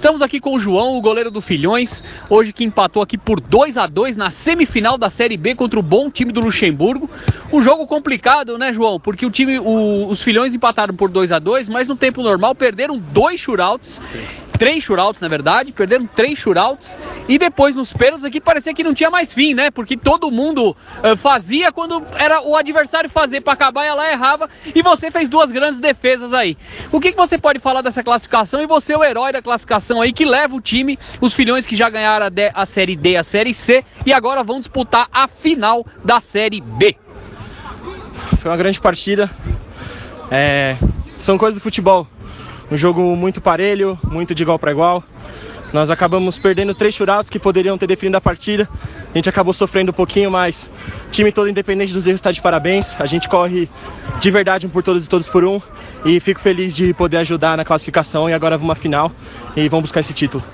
Estamos aqui com o João, o goleiro do Filhões, hoje que empatou aqui por 2 a 2 na semifinal da Série B contra o bom time do Luxemburgo. Um jogo complicado, né, João? Porque o time, o, os Filhões empataram por 2 a 2 mas no tempo normal perderam dois shootouts três shootouts, na verdade, perderam três shootouts e depois nos pênaltis aqui parecia que não tinha mais fim, né? Porque todo mundo uh, fazia quando era o adversário fazer para acabar e ela errava e você fez duas grandes defesas aí. O que, que você pode falar dessa classificação e você é o herói da classificação aí que leva o time, os filhões que já ganharam a, D, a Série D, a Série C e agora vão disputar a final da Série B. Foi uma grande partida. É, são coisas do futebol um jogo muito parelho, muito de igual para igual. Nós acabamos perdendo três churados que poderiam ter definido a partida. A gente acabou sofrendo um pouquinho, mas o time todo, independente dos erros, está de parabéns. A gente corre de verdade um por todos e todos por um. E fico feliz de poder ajudar na classificação. E agora à final e vamos buscar esse título.